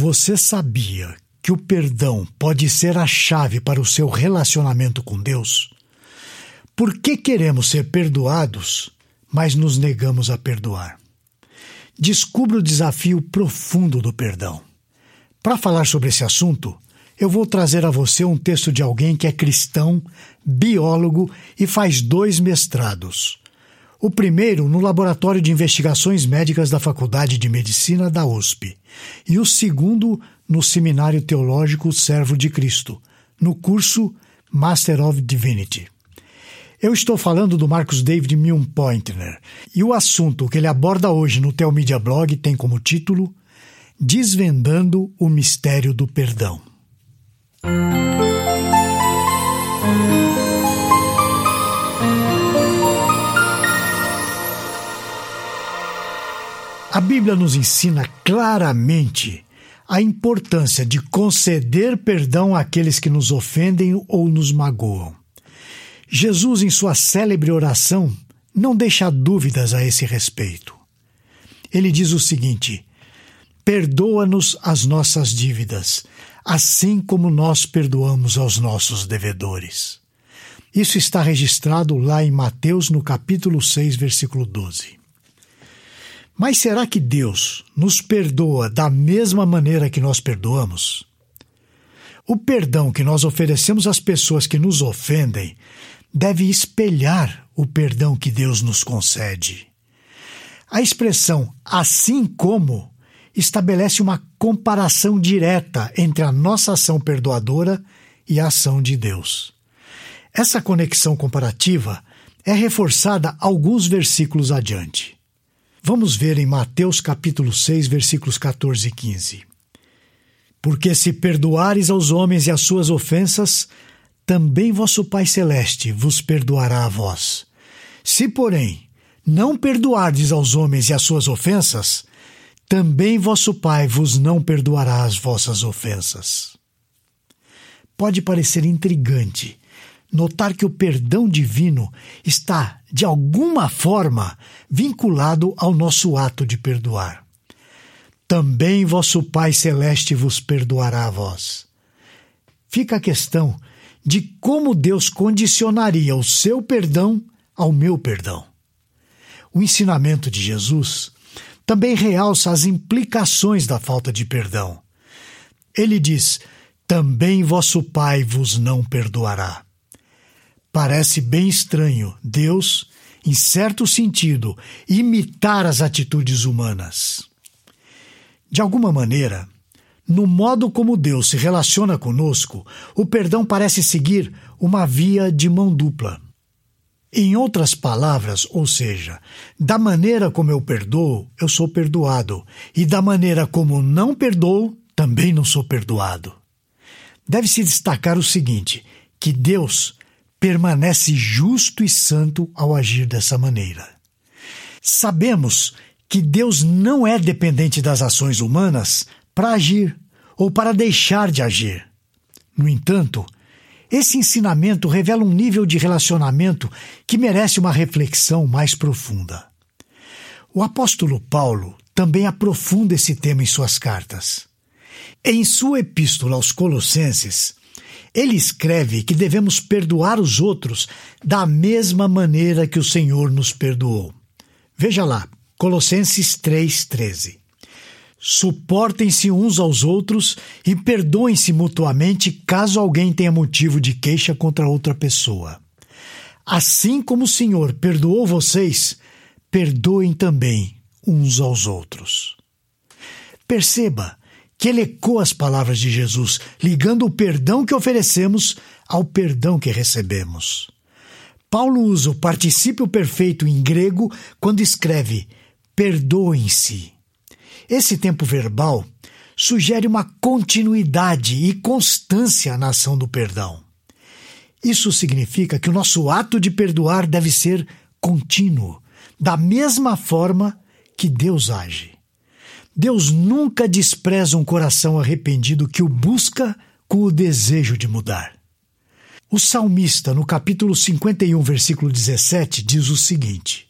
Você sabia que o perdão pode ser a chave para o seu relacionamento com Deus? Por que queremos ser perdoados, mas nos negamos a perdoar? Descubra o desafio profundo do perdão. Para falar sobre esse assunto, eu vou trazer a você um texto de alguém que é cristão, biólogo e faz dois mestrados. O primeiro no Laboratório de Investigações Médicas da Faculdade de Medicina da USP, e o segundo no Seminário Teológico Servo de Cristo, no curso Master of Divinity. Eu estou falando do Marcos David Milne-Pointner, e o assunto que ele aborda hoje no Telmídia Blog tem como título Desvendando o Mistério do Perdão. A Bíblia nos ensina claramente a importância de conceder perdão àqueles que nos ofendem ou nos magoam. Jesus, em sua célebre oração, não deixa dúvidas a esse respeito. Ele diz o seguinte: Perdoa-nos as nossas dívidas, assim como nós perdoamos aos nossos devedores. Isso está registrado lá em Mateus, no capítulo 6, versículo 12. Mas será que Deus nos perdoa da mesma maneira que nós perdoamos? O perdão que nós oferecemos às pessoas que nos ofendem deve espelhar o perdão que Deus nos concede. A expressão assim como estabelece uma comparação direta entre a nossa ação perdoadora e a ação de Deus. Essa conexão comparativa é reforçada alguns versículos adiante. Vamos ver em Mateus capítulo 6, versículos 14 e 15. Porque se perdoares aos homens e as suas ofensas, também vosso Pai Celeste vos perdoará a vós. Se, porém, não perdoardes aos homens e as suas ofensas, também vosso Pai vos não perdoará as vossas ofensas. Pode parecer intrigante notar que o perdão divino está, de alguma forma, vinculado ao nosso ato de perdoar. Também vosso Pai Celeste vos perdoará a vós. Fica a questão de como Deus condicionaria o seu perdão ao meu perdão. O ensinamento de Jesus também realça as implicações da falta de perdão. Ele diz: Também vosso Pai vos não perdoará. Parece bem estranho Deus, em certo sentido, imitar as atitudes humanas. De alguma maneira, no modo como Deus se relaciona conosco, o perdão parece seguir uma via de mão dupla. Em outras palavras, ou seja, da maneira como eu perdoo, eu sou perdoado, e da maneira como não perdoo, também não sou perdoado. Deve-se destacar o seguinte: que Deus permanece justo e santo ao agir dessa maneira. Sabemos que Deus não é dependente das ações humanas para agir ou para deixar de agir. No entanto, esse ensinamento revela um nível de relacionamento que merece uma reflexão mais profunda. O apóstolo Paulo também aprofunda esse tema em suas cartas. Em sua epístola aos Colossenses, ele escreve que devemos perdoar os outros da mesma maneira que o Senhor nos perdoou. Veja lá, Colossenses 3,13. Suportem-se uns aos outros e perdoem-se mutuamente caso alguém tenha motivo de queixa contra outra pessoa. Assim como o Senhor perdoou vocês, perdoem também uns aos outros. Perceba que ele ecoa as palavras de Jesus, ligando o perdão que oferecemos ao perdão que recebemos. Paulo usa o particípio perfeito em grego quando escreve perdoem-se esse tempo verbal sugere uma continuidade e constância na ação do perdão. Isso significa que o nosso ato de perdoar deve ser contínuo, da mesma forma que Deus age. Deus nunca despreza um coração arrependido que o busca com o desejo de mudar. O salmista, no capítulo 51, versículo 17, diz o seguinte: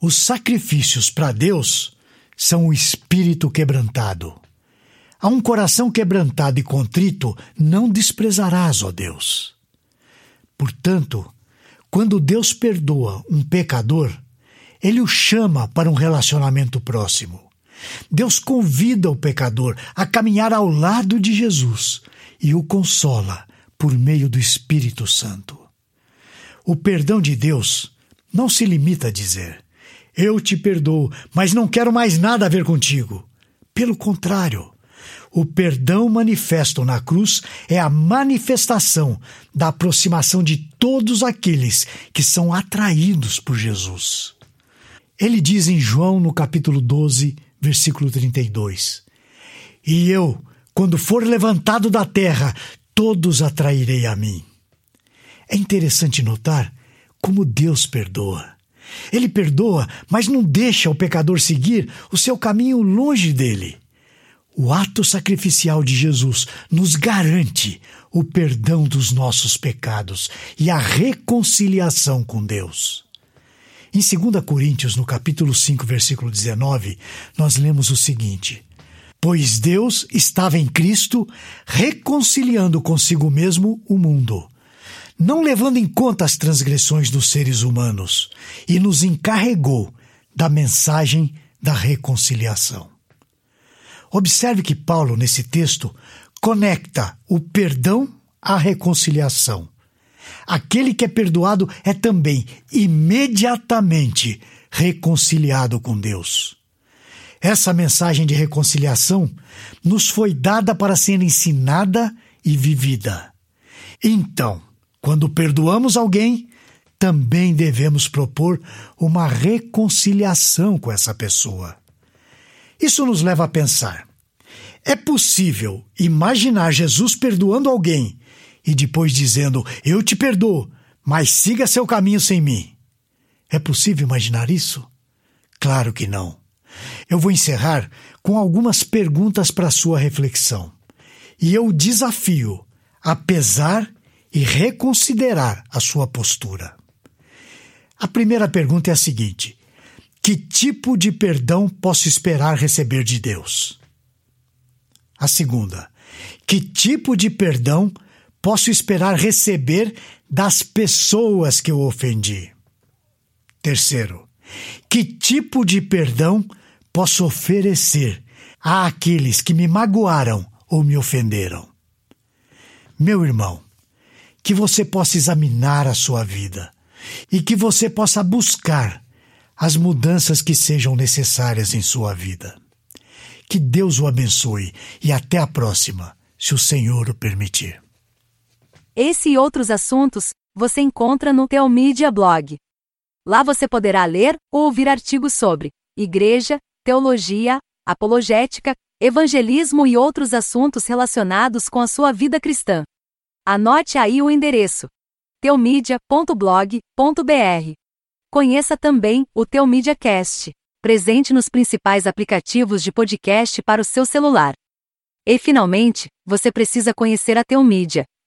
Os sacrifícios para Deus são o espírito quebrantado. A um coração quebrantado e contrito não desprezarás, ó Deus. Portanto, quando Deus perdoa um pecador, ele o chama para um relacionamento próximo. Deus convida o pecador a caminhar ao lado de Jesus e o consola por meio do Espírito Santo. O perdão de Deus não se limita a dizer: Eu te perdoo, mas não quero mais nada a ver contigo. Pelo contrário, o perdão manifesto na cruz é a manifestação da aproximação de todos aqueles que são atraídos por Jesus. Ele diz em João, no capítulo 12, versículo 32: E eu, quando for levantado da terra, todos atrairei a mim. É interessante notar como Deus perdoa. Ele perdoa, mas não deixa o pecador seguir o seu caminho longe dele. O ato sacrificial de Jesus nos garante o perdão dos nossos pecados e a reconciliação com Deus. Em 2 Coríntios, no capítulo 5, versículo 19, nós lemos o seguinte: Pois Deus estava em Cristo reconciliando consigo mesmo o mundo, não levando em conta as transgressões dos seres humanos, e nos encarregou da mensagem da reconciliação. Observe que Paulo, nesse texto, conecta o perdão à reconciliação. Aquele que é perdoado é também imediatamente reconciliado com Deus. Essa mensagem de reconciliação nos foi dada para ser ensinada e vivida. Então, quando perdoamos alguém, também devemos propor uma reconciliação com essa pessoa. Isso nos leva a pensar: é possível imaginar Jesus perdoando alguém e depois dizendo: Eu te perdoo, mas siga seu caminho sem mim? É possível imaginar isso? Claro que não. Eu vou encerrar com algumas perguntas para sua reflexão. E eu desafio a pesar e reconsiderar a sua postura. A primeira pergunta é a seguinte: que tipo de perdão posso esperar receber de Deus? A segunda, que tipo de perdão posso esperar receber das pessoas que eu ofendi? Terceiro, que tipo de perdão posso oferecer àqueles que me magoaram ou me ofenderam? Meu irmão, que você possa examinar a sua vida e que você possa buscar as mudanças que sejam necessárias em sua vida. Que Deus o abençoe e até a próxima, se o Senhor o permitir. Esse e outros assuntos você encontra no Teomídia Blog. Lá você poderá ler ou ouvir artigos sobre igreja, teologia, apologética, evangelismo e outros assuntos relacionados com a sua vida cristã. Anote aí o endereço: teomídia.blog.br. Conheça também o Teu MediaCast, presente nos principais aplicativos de podcast para o seu celular. E finalmente, você precisa conhecer a Teu Mídia,